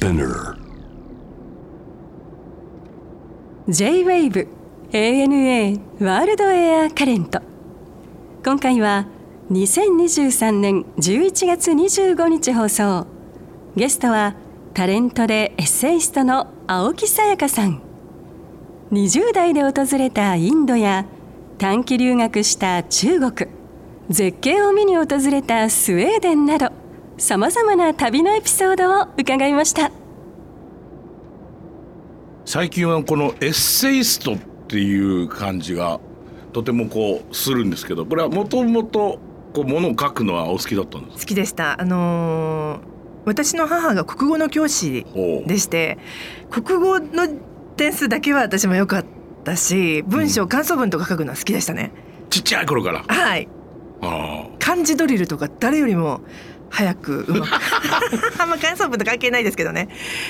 Spinner. J-WAVE ANA ワールドエアカレント今回は2023年11月25日放送。ゲストはタレントでエッセイストの青木さやかさん。20代で訪れたインドや短期留学した中国絶景を見に訪れたスウェーデンなどさまざまな旅のエピソードを伺いました。最近はこのエッセイストっていう感じがとてもこうするんですけどこれはもともとこうものを書くのはお好きだったんです好きでした。あのー私の母が国語の教師でして国語の点数だけは私も良かったし文章、感想文とか書くのは好きでしたね。ちっちゃい頃から？はい。あ漢字ドリルとか誰よりも早くうまく。あんま感想文と関係ないですけどね。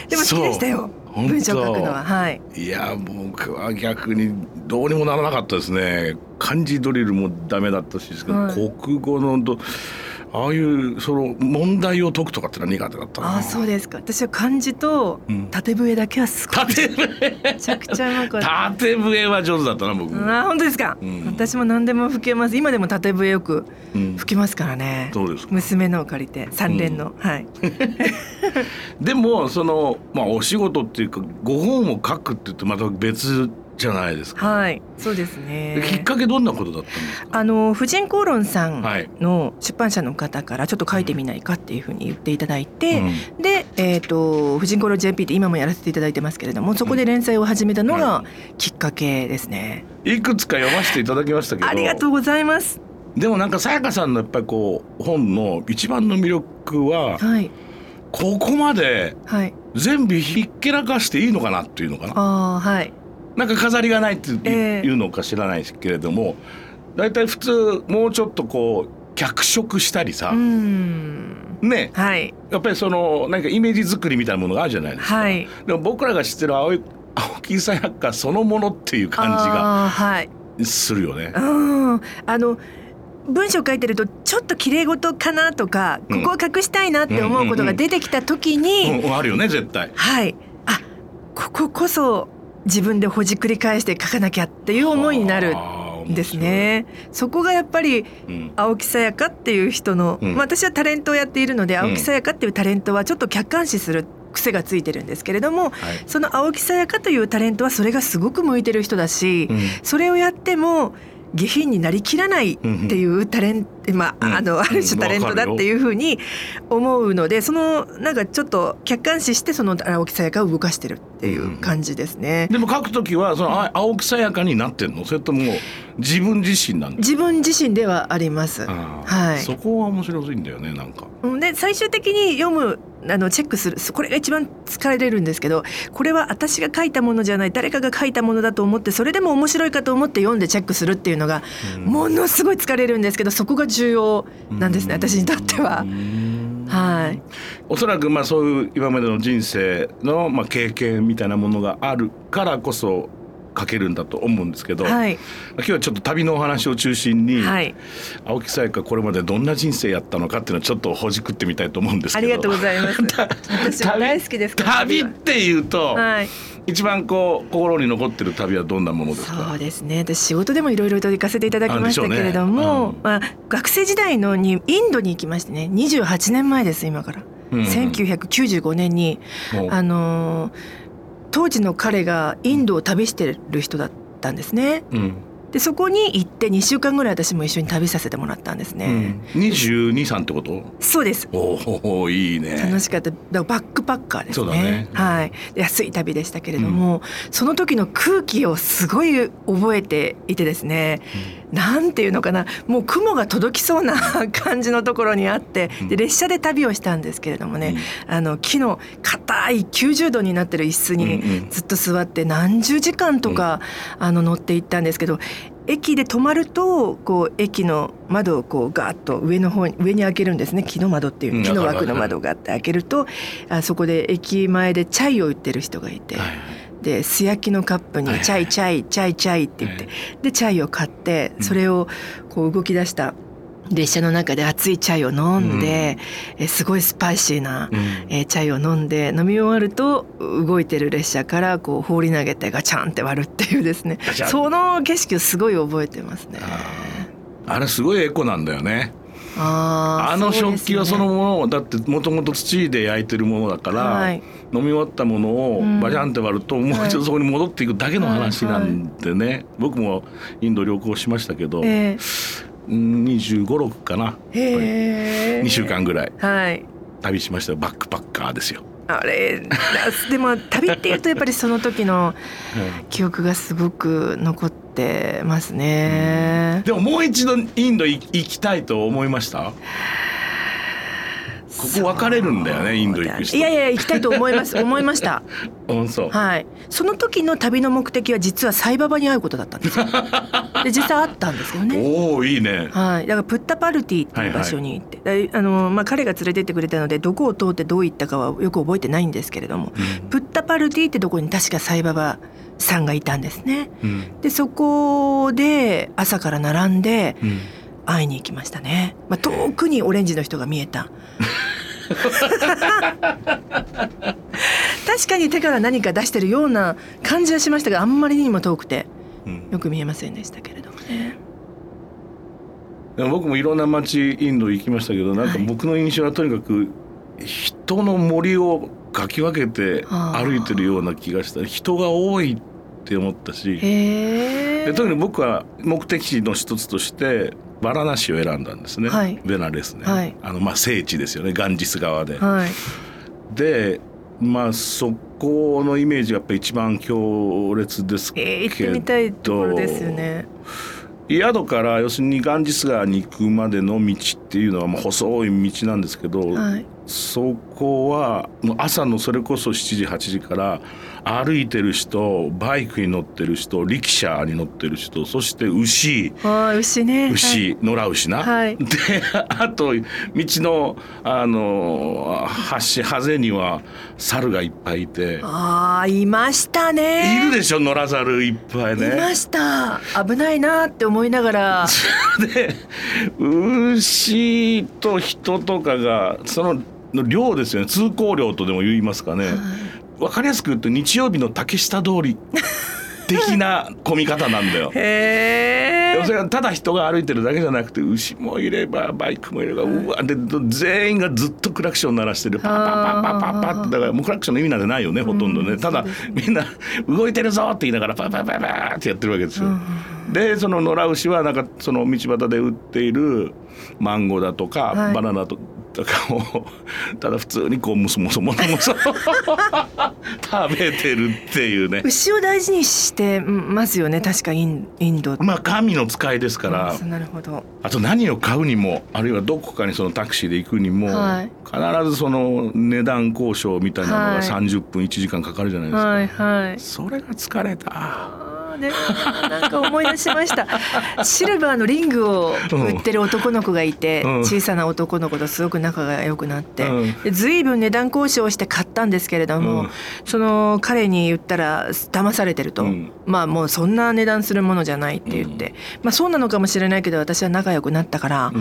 でも好きでしたよ。文章書くのは。はい。あいや僕は逆にどうにもならなかったですね。漢字ドリルもダメだったし、はい。国語のどああいうその問題を解くとかってのは苦手だったな。あそうですか。私は漢字とうん。縦笛だけはすごい縦笛？めちゃくちゃうまかった縦笛は上手だったな僕、あ本当ですか、うん。私も何でも吹けます。今でも縦笛よくうん。吹きますからね。そうですか。娘のを借りて三連の、はい。でもそのまあお仕事っていうかご本を書くって言ってまた別じゃないですか、はいそうですでね。きっかけどんなことだったんですか？あの婦人公論さんはい。の出版社の方からちょっと書いてみないかっていうふうに言っていただいて、うん。で、えー、と婦人公論 JP って今もやらせていただいてますけれどもそこで連載を始めたのがきっかけですね。いくつか読ませていただきましたけど。ありがとうございます。でもなんかさやかさんのやっぱりこう本の一番の魅力ははい。ここまではい。全部ひっけらかしていいのかなっていうのかな。あーはいなんか飾りがないっていう,、ええ。のか知らないですけれども大体普通もうちょっとこう脚色したりさね。はい。やっぱりそのなんかイメージ作りみたいなものがあるじゃないですか。はい。でも僕らが知ってる青い青木さやかそのものっていう感じがするよね。うん。あの文章書いてるとちょっと綺麗事かなとかうん。ここを隠したいなって思うことが出てきた時に、うん、あるよね絶対。はい。あこここそ自分でほじくり返して書かなきゃっていう思いになるんですね。そこがやっぱり青木さやかっていう人の、うんまあ、私はタレントをやっているので、ん。青木さやかっていうタレントはちょっと客観視する癖がついてるんですけれどもはい。その青木さやかというタレントはそれがすごく向いてる人だし、うん。それをやっても下品になりきらないっていうタレント、まあ、うん。あのある種タレントだっていうふうに思うのでそのなんかちょっと客観視してその青木さやかを動かしてるっていう感じですね。でも書くときはそのあ青木さやかになってんの？それとも自分自身なんだ。自分自身ではあります。はい。そこは面白いんだよねなんか。うん。で最終的に読むあのチェックするこれが一番疲れるんですけどこれは私が書いたものじゃない誰かが書いたものだと思ってそれでも面白いかと思って読んでチェックするっていうのがものすごい疲れるんですけどそこが重要なんですね私にとっては。う。ん。はい、おそらくまあそういう今までの人生のまあ経験みたいなものがあるからこそ書けるんだと思うんですけど、はい、今日はちょっと旅のお話を中心に、はい、青木さやかこれまでどんな人生やったのかっていうのをちょっとほじくってみたいと思うんですけどありがとうございます。私も大好きです旅。っていうと、はい、一番こう心に残ってる旅はどんなものですそかうですね。私仕事でもいろいろと行かせていただきましたけれども、ね。うん。まあ、学生時代のにインドに行きましてね28年前です今から、うん1995年にあのー当時の彼がインドを旅してる人だったんですね。うん。でそこに行って2週間ぐらい私も一緒に旅させてもらったんですうね、ん、22歳ってこと？そうです。おおいいね。楽しかった。だバックパッカーですね。そうだね。はい。で安い旅でしたけれども、その時の空気をすごい覚えていてですね、なんていうのかな。もう雲が届きそうな感じのところにあってで列車で旅をしたんですけれどもね、あの木の硬い90度になってる椅子うんうにん。ずっと座って何十時間とか、あの乗っていったんですけど駅で止まるとこう駅の窓をこうガーッと上の方に上に開けるんですね。木の窓っていううん。木の枠の窓があって開けるとあそこで駅前でチャイを売ってる人がいて。はいで素焼きのカップにはい「チャイチャイチャイチャイ」って言ってはでチャイを買ってそれをこう動き出した列車の中で熱いチャイを飲んで、うん、えすごいスパイシーな、うん、えチャイを飲んで飲み終わると動いてる列車からこう放り投げてガチャンって割るっていうですね。その景色をすごい覚えてますね。あれすごいエコなんだよね。あ,あの食器はそのものを、ね、だってもともと土で焼いてるものだから、はい、飲み終わったものをバジャンって割ると、もう一度そこに戻っていくだけの話なんでね、はい、僕もインド旅行しましたけど、えー、2 5 6かな。2週間ぐらい、はい、旅しましたバックパッカーですよ。あれ でも旅っていうとやっぱりその時の記憶がすごく残ってますね、うん、でももう一度インド行きたいと思いました？ここ分かれるんだよねインド行く人いやいや行きたいと思います 思いました。はい。その時の旅の目的は実はサイババに会うことだったんですよ。で実際会ったんですよね。おおいいねはい、だからプッタパルティっていう場所に行って、であのまあ、彼が連れてってくれたのでどこを通ってどう行ったかはよく覚えてないんですけれども、プッタパルティってとこに確かサイババさんがいたんですね。うんでそこで朝から並んでうん会いに行きましたね。まあ、遠くにオレンジの人が見えた。確かに手から何か出してるような感じはしましたがあんまりにも遠くてうんよく見えませんでしたけれどもね。でも僕もいろんな街インド行きましたけどなんかはい僕の印象はとにかく人の森をかき分けて歩いてるような気がした人が多いって思ったし。で特に僕は目的地の一つとしてバラナシを選んだんですね、はいベナレスね、はいあのまあ聖地ですよねガンジス川で。はい。でまあそこのイメージがやっぱ一番強烈ですけど、えー、行ってみたいところですよね。宿から要するにガンジス川に行くまでの道っていうのはまあ細い道なんですけど、はい。そこは朝のそれこそ7時8時から歩いてる人バイクに乗ってる人力車に乗ってる人そして牛はい、牛ね。牛、野良牛な。はいで あと道のあの橋ハゼには猿がいっぱいいて。ああ、いましたね。いるでしょ野良猿いっぱいいね。ました。危ないなって思いながら。で牛と人とかがそのの量ですよね通行量とでも言いますかね。わかりやすく言うと日曜日の竹下通り的な混み方なんだよ。へそれがただ人が歩いてるだけじゃなくて牛もいればバイクもいればうわで全員がずっとクラクション鳴らしてるパッパッパッパッパッパッってだからもうクラクションの意味なんてないよねほとんどねただみんな動いてるぞって言いながらパッパッパッパッってやってるわけですよ。でその野良牛はなんかその道端で売っているマンゴーだとか、はいバナナととかをただ普通にこうムソムソムソムソ食べてるっていうね。牛を大事にしてますよね。確かインインド。まあ神の使いですから。なるほど。あと何を買うにもあるいはどこかにそのタクシーで行くにも、はい必ずその値段交渉みたいなのがはい30分1時間かかるじゃないですか、はいはい。それが疲れたね、なんか思い出しました。シルバーのリングを売ってる男の子がいて、うん。小さな男の子とすごく仲が良くなって、うん。で随分値段交渉して買ったんですけれども、うん。その彼に言ったら騙されてると、うん。まあもうそんな値段するものじゃないって言って、まあそうなのかもしれないけど私は仲良くなったから、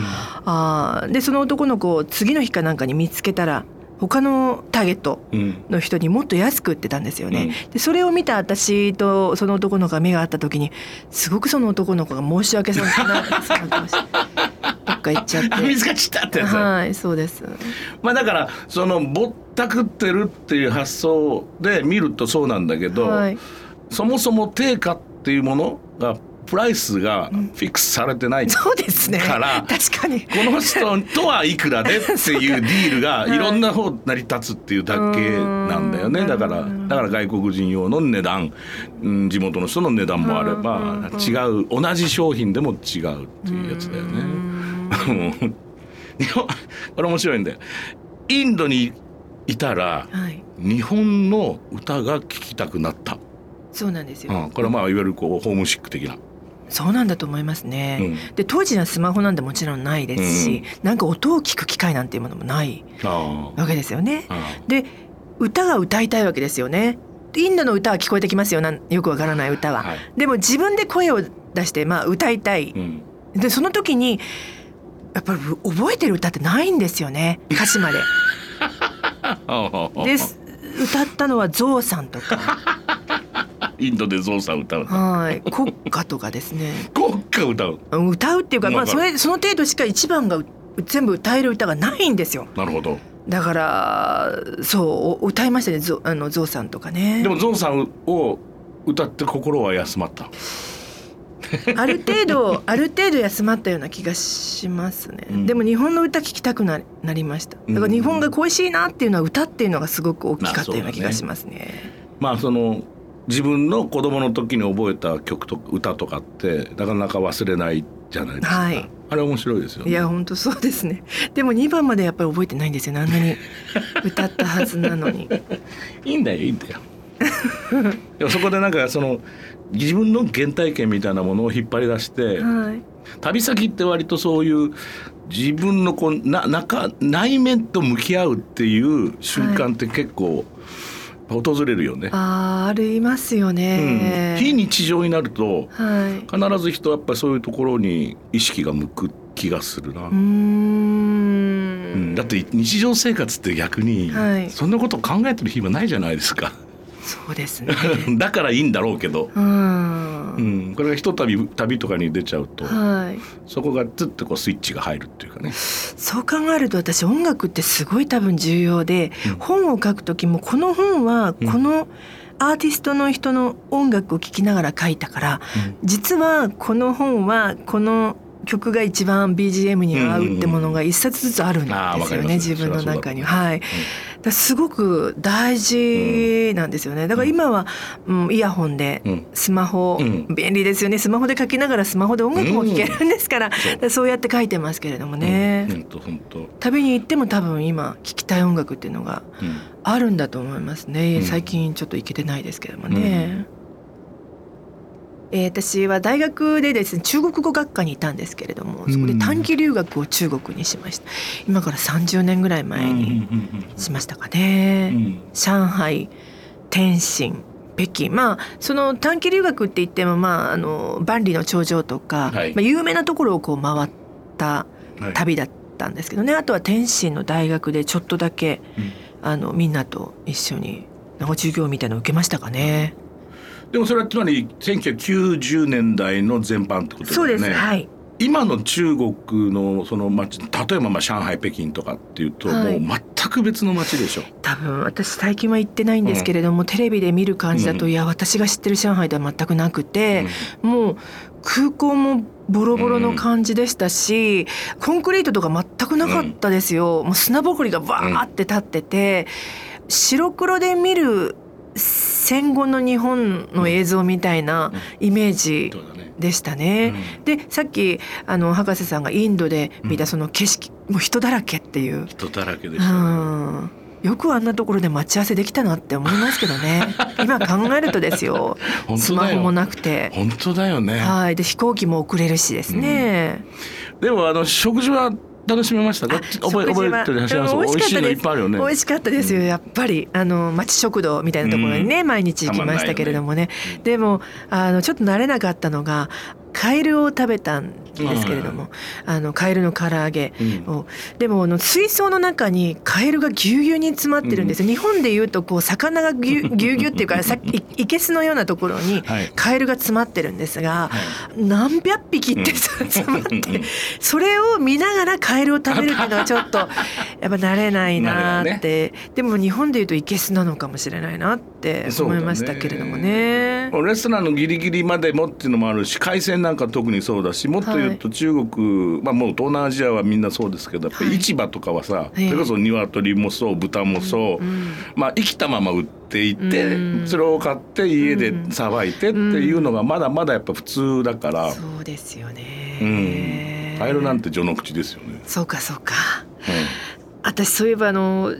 あーでその男の子を次の日かなんかに見つけたら他のターゲットうんの人にもっと安く売ってたんですよね。でそれを見た私とその男の子が目が合った時にすごくその男の子が申し訳そうなそうなってました。どっか行っちゃって。あ 見つかっちゃったってやつだ、はい、そうです。まあだからそのぼったくってるっていう発想で見るとそうなんだけど、はい。そもそも定価っていうものがプライスがフィックスされてない、そうですね。から確かに。この人とはいくらでっていうディールがはいいろんな方成り立つっていうだけなんだよねうんだからだから外国人用の値段、うん、地元の人の値段もあればうん違う同じ商品でも違うっていうやつだよね。これ面白いんだよ。インドにいたらはい。日本の歌が聴きたくなった、そうなんですよ。うん、これはまあいわゆるこうホームシック的な。そうなんだと思いますね。うんで当時はスマホなんてもちろんないですし、なんか音を聞く機会なんていうものもないあわけですよね。あで歌が歌いたいわけですよね。インドの歌は聞こえてきますよなんよくわからない歌は。はいでも自分で声を出して、まあ、歌いたい。うんでその時にやっぱり覚えてる歌ってないんですよね歌詞まで。です歌ったのはゾウさんとかインドでゾウさん歌うの。はい。国歌とかですね。国歌歌う歌うっていうか、まあ、それその程度しか一番がう全部歌える歌がないんですよ。なるほど。だからそう歌いましたねゾあのゾウさんとかね。でもゾウさんを歌って心は休まった？ある程度ある程度休まったような気がしますね、うん。でも日本の歌聞きたくななりました。だから日本が恋しいなっていうのは歌っていうのがすごく大きかったような気がしますね,、まあその自分の子供の時に覚えた曲と歌とかってなかなか忘れないじゃないですか、はい。あれ面白いですよね。いや本当そうですね。でも2番までやっぱり覚えてないんですよ。ねあんなに歌ったはずなのに。いいんだよいいんだよ。でもそこでなんかその自分の原体験みたいなものを引っ張り出してはい。旅先って割とそういう自分のこうな中内面と向き合うっていう瞬間って結構訪れるよね。あーありますようん、ね、非日常になるとはい必ず人はやっぱりそういうところに意識が向く気がするな。うーんうんだって日常生活って逆にはいそんなこと考えてる暇ないじゃないですか。そうですね。だからいいんだろうけど、うん。うん、これがひとたび旅とかに出ちゃうとはい。そこがずっとこうスイッチが入るっていうかね。そう考えると私音楽ってすごい多分重要で、うん。本を書く時もこの本はうん。このアーティストの人の音楽を聴きながら書いたから、実はこの本はこの曲が一番 BGM に合うってものが一冊ずつあるんですよね、ります。自分の中に。そりゃそうだはい。だからすごく大事なんですよね。だから今は、うん、イヤホンでうん。スマホ、うん。便利ですよね。スマホで書きながらスマホで音楽も聴けるんですから、らそうやって書いてますけれどもね。うん、本当本当。旅に行っても多分今聴きたい音楽っていうのがうん。あるんだと思いますね、うん。最近ちょっと行けてないですけどもね、えー私は大学でですね中国語学科にいたんですけれどもそこで短期留学を中国にしました。今から30年ぐらい前にしましたかね、うんうん。上海天津北京。まあその短期留学って言ってもまああの万里の長城とか、はい。まあ、有名なところをこう回ったはい。旅だったんですけどね。あとは天津の大学でちょっとだけうん。あのみんなと一緒になんか授業みたいなの受けましたかね。でもそれはつまり1990年代の全般ってことですね。そうです、はい。今の中国のその街例えばまあ上海北京とかっていうと、はい。もう全く別の街でしょ。多分私最近は行ってないんですけれども、テレビで見る感じだと、うん。いや私が知ってる上海では全くなくて、もう空港もボロボロの感じでしたし、コンクリートとか全くなかったですよ、もう砂ぼこりがバーって立ってて、白黒で見る戦後の日本の映像みたいなイメージ。でしたね。でさっきあの博士さんがインドで見たその景色、もう人だらけっていう、人だらけでうしたね。ん、よくあんなところで待ち合わせできたなって思いますけどね。今考えるとですよ。スマホもなくて、本当だよね。はい、で飛行機も遅れるしですね、でもあの食事は楽しめましたか？覚え覚えてらっしゃいます？うん美味しいのいっぱいあるよね。美味しかったですよ。やっぱりあの町食堂みたいなところにね、毎日行きましたけれどもね。でもあのちょっと慣れなかったのがカエルを食べたんですけれども、あのカエルの唐揚げうん。をでもあの水槽の中にカエルがぎゅうぎゅうに詰まってるんです。よ、日本でいうとこう魚がぎゅうぎゅうっていうか さいいけすのようなところにはい。カエルが詰まってるんですが、何百匹って詰まって、それを見ながらカエルを食べるっていうのはちょっと やっぱ慣れないなーって、でも日本でいうといけすなのかもしれないなって思いましたけれどもね。レストランのギリギリまでもっていうのもあるし海鮮なんか特にそうだしもっと言うと中国、まあもう東南アジアはみんなそうですけどやっぱり市場とかはさ、ええ。それこそ鶏もそう豚もそう、うんまあ生きたまま売っていて、うん。それを買って家でさばいてっていうのがまだまだやっぱ普通だから、そうですようん。ね。カエルなんて序の口ですよね。そうかそうか。う私そういえばあの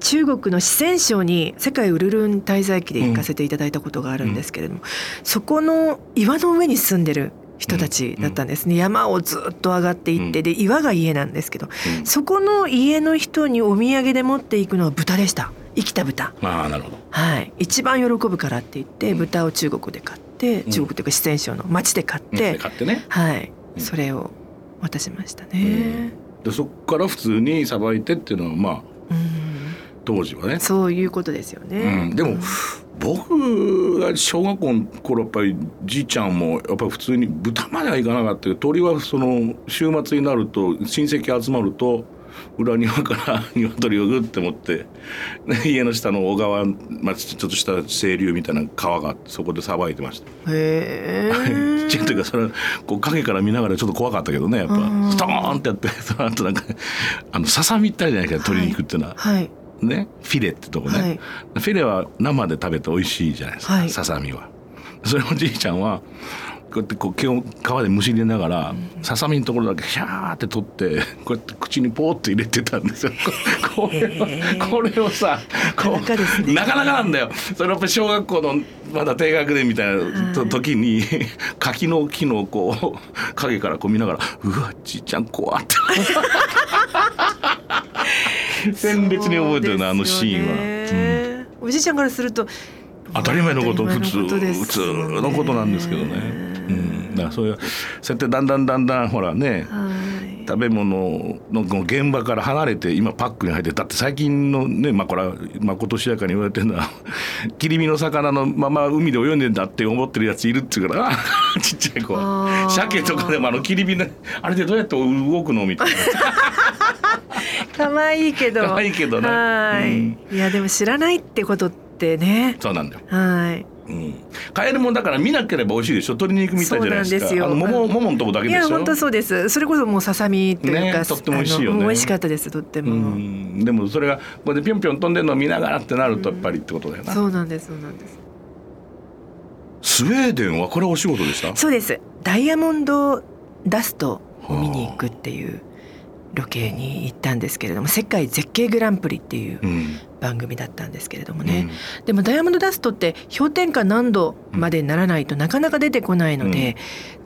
中国の四川省に世界ウルルン滞在記で行かせていただいたことがあるんですけれども、そこの岩の上に住んでる人たちだったんですね、山をずっと上がっていって、うん。で岩が家なんですけどうん。そこの家の人にお土産で持っていくのは豚でした。生きた豚。まあなるほど。はい。一番喜ぶからって言って豚を中国で買って、うん。中国というか四川省の町で買っうんて、買ってね。はい。うん。それを渡しましたね。でそこから普通にさばいてっていうのはまあうん。当時はね、そういうことですよね。うん、でも僕が小学校の頃やっぱりじいちゃんもやっぱり普通に豚まではいかなかったけど鳥はその週末になると親戚集まると裏庭から 鶏をグッて持ってで家の下の小川、まあ、ちょっとした清流みたいな川があってそこでさばいてました。へえ。ちっちゃい時はそれはこう影から見ながらちょっと怖かったけどねやっぱうんストーンってやってその後なんかあのささみったりじゃないか鶏肉っていうのは、はいねフィレってとこね、はいフィレは生で食べて美味しいじゃないですか、はいささみは。それをじいちゃんはこうやってこう毛を皮でむしりながら、ささみのところだけシャーって取ってこうやって口にポーって入れてたんですよ。こ これをこれをさこなかなかですねなかなかなんだよ。それやっぱり小学校のまだ低学年みたいなと時に柿の木のこう影からこう見ながらうわじいちゃん怖って。鮮烈に覚えてるなあのシーンは。うんは。おじいちゃんからすると当たり前のこと普通普通のことなんですけどね。うん、だからそういうそうやってだんだんだんだんほらねはい食べ物の現場から離れて今パックに入ってだって最近のねまあこれはまことしやかに言われてるのは 切り身の魚のまま海で泳いでんだって思ってるやついるっつうからあ ちっちゃい子あー鮭とかでもあの切り身ねあれでどうやって動くのみたいな。可愛いけど。可愛いけどね。はい、うん。いやでも知らないってことってね。そうなんだよ。はい。うん、カエルもだから見なければ美味しいでしょ。鶏肉みたいじゃないですか。そうなんですよ。あの桃桃のとこだけいでしょ。や本当そうです。それこそもうささみというか、ねとっても美味しいよね。美味しかったですとっても、うん。でもそれがここでぴょんぴょん飛んでるのを見ながらってなるとやっぱりってことだよな、そうなんですそうなんです。スウェーデンはこれお仕事でした？そうです。ダイヤモンドダストを見に行くっていうロケに行ったんですけれども世界絶景グランプリっていううん。番組だったんですけれどもね、でもダイヤモンドダストって氷点下何度までにならないとなかなか出てこないので、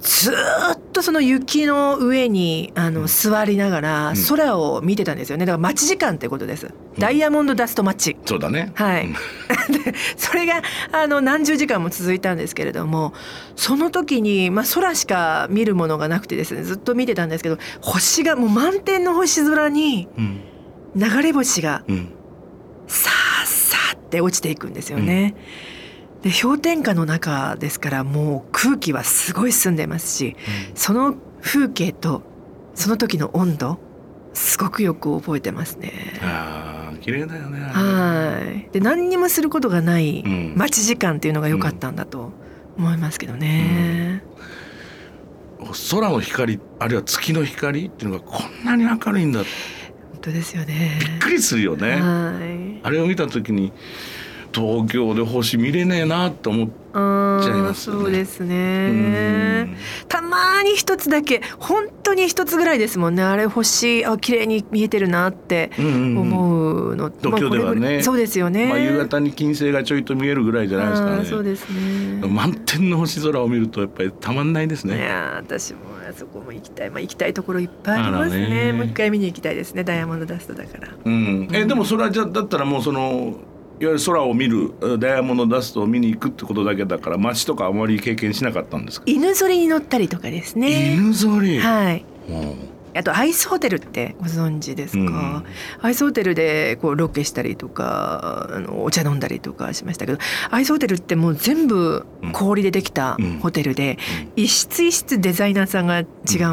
ずーっとその雪の上にあの座りながらうん。空を見てたんですよね。だから待ち時間ってことです、ダイヤモンドダストマッチそうだね。はい、でそれがあの何十時間も続いたんですけれどもその時に、まあ、空しか見るものがなくてですねずっと見てたんですけど星がもう満天の星空にうん。流れ星がうんさーさーって落ちていくんですよね。で氷点下の中ですからもう空気はすごい澄んでますしその風景とその時の温度すごくよく覚えてますね。ああ綺麗だよねはい。で何にもすることがないうん待ち時間っていうのが良かったんだと思いますけどね。空の光あるいは月の光っていうのがこんなに明るいんだびっ本当ですよね。くりするよねはい。あれを見た時に東京で星見れねえなと思っあちゃいーますよね。そうですうねん。たまに一つだけ本当に一つぐらいですもんね。あれ星あ綺麗に見えてるなってうんうんうん。思うの、東京ではね。そうですよね、まあ、夕方に金星がちょいと見えるぐらいじゃないですかね。そうですね。満天の星空を見るとやっぱりたまんないですいね。やー私もあそこも行きたい、まあ、行きたいところいっぱいありますね。ね。もう一回見に行きたいですね。ダイヤモンドダストだから。うん、えでもそれはじゃあだったらもうそのいわゆる空を見るえダイヤモンドダストを見に行くってことだけだから街とかあまり経験しなかったんですか、犬ぞりに乗ったりとかですね。犬ぞり、はい。うんあとアイスホテルってご存知ですか、うん。アイスホテルでこうロケしたりとかあのお茶飲んだりとかしましたけどアイスホテルってもう全部氷でできたうん。ホテルで、一室一室デザイナーさんが違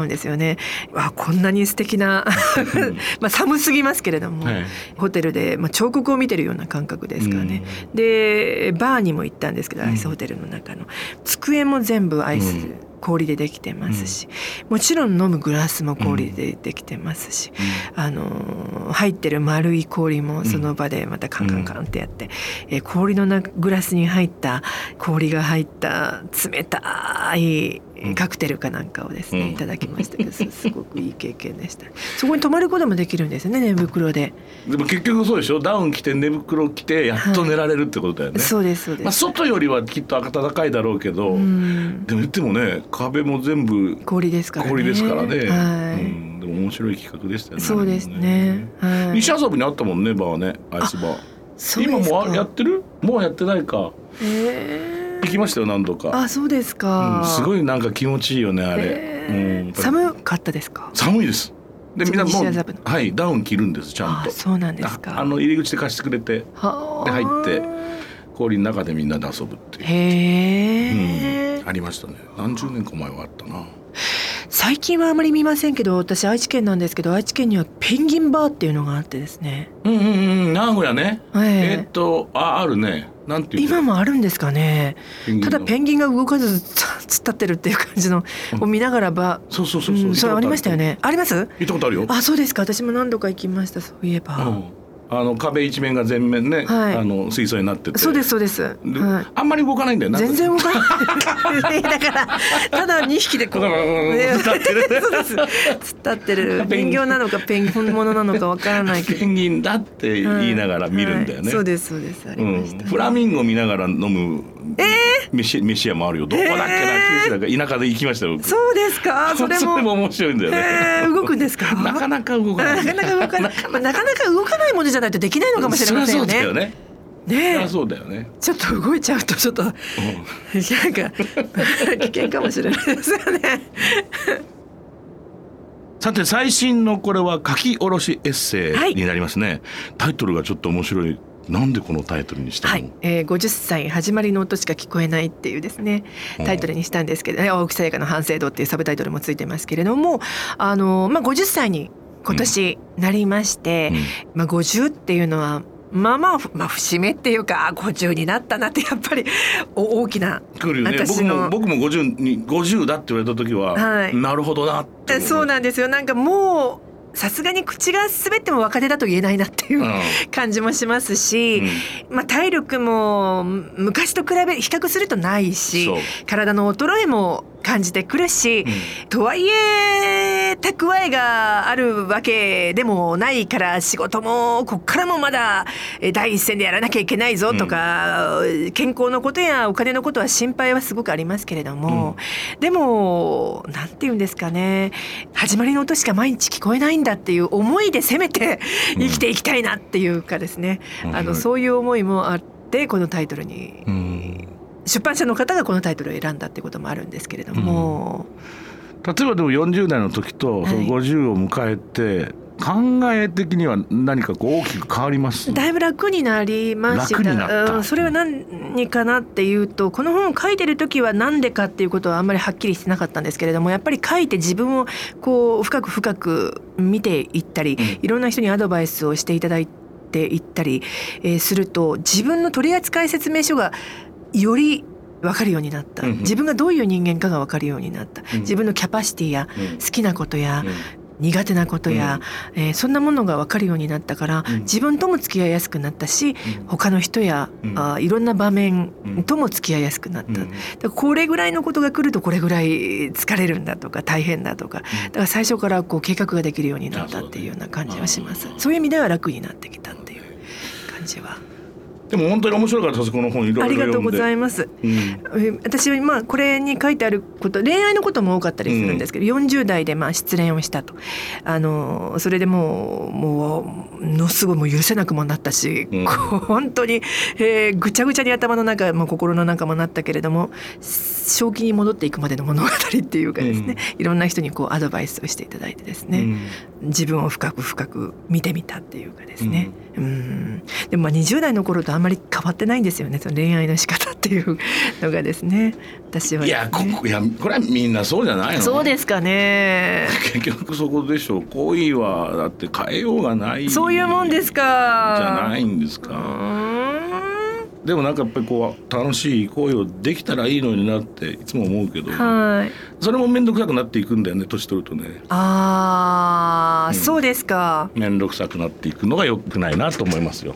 うんですよね。わこんなに素敵な まあ寒すぎますけれども、はい。ホテルで、まあ、彫刻を見てるような感覚ですからね。でバーにも行ったんですけどうん。アイスホテルの中の。机も全部アイス、うん氷でできてますし、もちろん飲むグラスも氷でできてますし、あのー入ってる丸い氷もその場でまたカンカンカンってやって、えー氷のなグラスに入った氷が入った冷たいカクテルかなんかをですね、うん。いただきましたけどす すごくいい経験でした。そこに泊まることもできるんですね寝袋で、でも結局そうでしょ？ダウン着て寝袋着てやっと寝られるってことだよね。そうですそうです、まあ、外よりはきっと暖かいだろうけど、うん。でも言ってもね壁も全部氷ですからね。氷ですからね、はい。うん、でも面白い企画でしたよね。そうですね。はい。西麻布にあったもんねバーねアイスバー。今もあやってる？もうやってないか。へー行きましたよ何度か。あそうですか、うん、すごいなんか気持ちいいよねあれ、えうん寒かったですか？寒いです。でみんなもうはいダウン着るんですちゃんと。あそうなんですか。ああの入り口で貸してくれてはあ。で入って氷の中でみんなで遊ぶっていう。へえ、うん、ありましたね。何十年か前はあったな最近はあまり見ませんけど私愛知県なんですけど愛知県にはペンギンバーっていうのがあってですね、うんうんうん。名古屋ね。ええ。ーっとああるね。なんていう今もあるんですかね。ただペンギンが動かずつ突っ立ってるっていう感じのを見ながらば、そうそうそうそう、うん、それありましたよね。ねあります？行ったことあるよ。あそうですか。私も何度か行きましたそういえば、うんあの壁一面が全面ね、はい。あの水槽になってて。そうですそうです、ではい。あんまり動かないんだよな。全然動かない。だからただ2匹でこう、ね、突っ立ってるそうです突っ立ってる人形なのかペンギンなのかわからないけどペンギンだって言いながら見るんだよね、はいそうですそうですありうんました、、フラミンゴ見ながら飲む飯飯屋もあるよどこだっけな、九州だか田舎で行きましたそうですかそれも面白いんだよね、えー動くんですかなかなか動かないなかなか動かない、まあ、なかなか動かないものじゃないとできないのかもしれませんよね。ね。ねゃそうだよね、ちょっと動いちゃうとちょっとなんか危険かもしれないですよね。さて最新のこれは書き下ろしエッセはい。イになりますね、タイトルがちょっと面白い。なんでこのタイトルにしたの、はい、えー、50歳始まりの音しか聞こえないっていうですねタイトルにしたんですけど、ね、青木さやかの反省度っていうサブタイトルもついてますけれどもあの、まあ、50歳に今年なりまして、まあ、50っていうのはまあまあ、まあ、節目っていうかあ50になったなってやっぱり お大きな来るよね。僕私の。も僕も50に50だって言われた時は、はい。なるほどなって思そうなんですよ。なんかもうさすがに口が滑っても若手だと言えないなっていううん。感じもしますし、まあ、体力も昔と比べ比較するとないし体の衰えも感じてくるし、とはいえ蓄えがあるわけでもないから仕事もこっからもまだえ第一線でやらなきゃいけないぞとか、健康のことやお金のことは心配はすごくありますけれども、でもなんて言うんですかね。始まりの音しか毎日聞こえないんだっていう思いでせめて生きていきたいなっていうかですね、うんあのそういう思いもあってこのタイトルにうん出版社の方がこのタイトルを選んだってこともあるんですけれども、例えばでも40代の時とそのはい50を迎えて考え的には何かこう大きく変わります？だいぶ楽になりました。楽になった。うんそれは何かなっていうとこの本を書いてる時は何でかっていうことはあんまりはっきりしてなかったんですけれどもやっぱり書いて自分をこう深く深く見ていったり、いろんな人にアドバイスをしていただいていったり、えーすると自分の取扱説明書がより分かるようになった、うんうん。自分がどういう人間かが分かるようになった、うん。自分のキャパシティやうん。好きなことや、うん。苦手なことや、えーそんなものが分かるようになったから、うん。自分とも付き合いやすくなったし、他の人や、うん。あーいろんな場面うん。とも付き合いやすくなった、これぐらいのことが来るとこれぐらい疲れるんだとか大変だとか。だから最初からこう計画ができるようになったっていうような感じはします。そういう意味では楽になってきたっていう感じはでも本当に面白かったですこの本。いろいろありがとうございいます。うん。えー私はまあこれに書いてあること恋愛のことも多かったりするんですけど、40代でまあ失恋をしたと。あのそれでもうもうものすごいもう許せなくもなったし、うん。本当に、えーぐちゃぐちゃに頭の中も心の中もなったけれども正気に戻っていくまでの物語っていうかですね、いろんな人にこうアドバイスをしていただいてですね、自分を深く深く見てみたっていうかですね、うん。でもまあ20代の頃とあんまり変わってないんですよね。その恋愛の仕方っていうのがですね。私はうんいやここいやこれはみんなそうじゃないの？そうですかね。結局そこでしょう。恋はだって変えようがないそういうもんですじかゃないんですうかーでもなんかやっぱりこう楽しい恋をできたらいいのになっていつも思うけどんはい。それも面倒くさくなっていくんだよね年取るとね。あー、うん。そうですか。面倒くさくなっていくのが良くないなと思いますよ。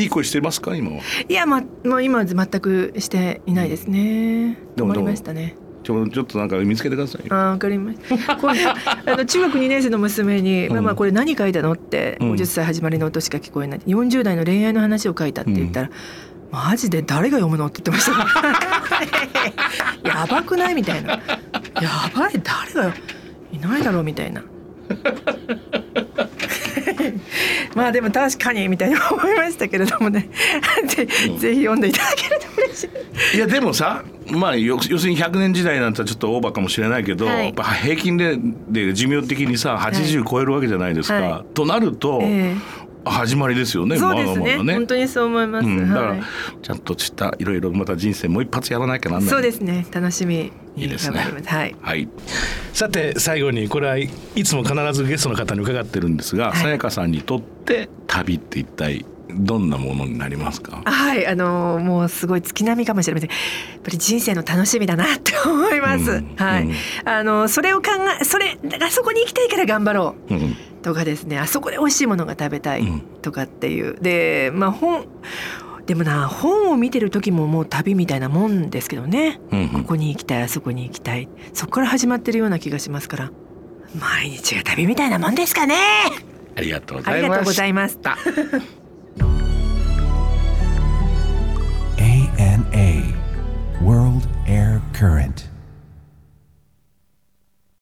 いい声してますか今は？いやまもう今は全くしていないですね困でもでもりましたねちょちょっとなんか見つけてくださいよ。あーわかりました。これ あの中学2年生の娘に「うんママこれ何書いたの?」ってうん50歳始まりの音しか聞こえない40代の恋愛の話を書いたって言ったら「マジで誰が読むの?」って言ってました。やばくない？みたいな。やばい誰がいないだろうみたいな。まあでも確かにみたいに思いましたけれどもね。ぜぜひ読んでいただけると嬉しい。いやでもさまあ要要するに100年時代なんてちょっとオーバーかもしれないけど、はい。やっぱ平均でで寿命的にさ80超えるわけじゃないですか。はとなると、え始まりですよね。そうですね。まだまだ本当にそう思います、うん、だから、はい。ちゃんとしたいろいろまた人生もう一発やらなきゃなんない。そうですね。楽しみいいですねはいはい。さて最後にこれはいつも必ずゲストの方に伺ってるんですが、はいさやかさんにとって旅って一体どんなものになりますか？はい、あのもうすごい月並みかもしれません。やっぱり人生の楽しみだなって思います。うんはい、うんあのそれを考え、それあそこに行きたいから頑張ろううんとかですね、あそこで美味しいものが食べたいうんとかっていう。で、まあ本でもな本を見てる時ももう旅みたいなもんですけどね、うんうん、ここに行きたいあそこに行きたい。そこから始まってるような気がしますから。毎日が旅みたいなもんですかね。ありがとうございました。ま ANA World Air Current.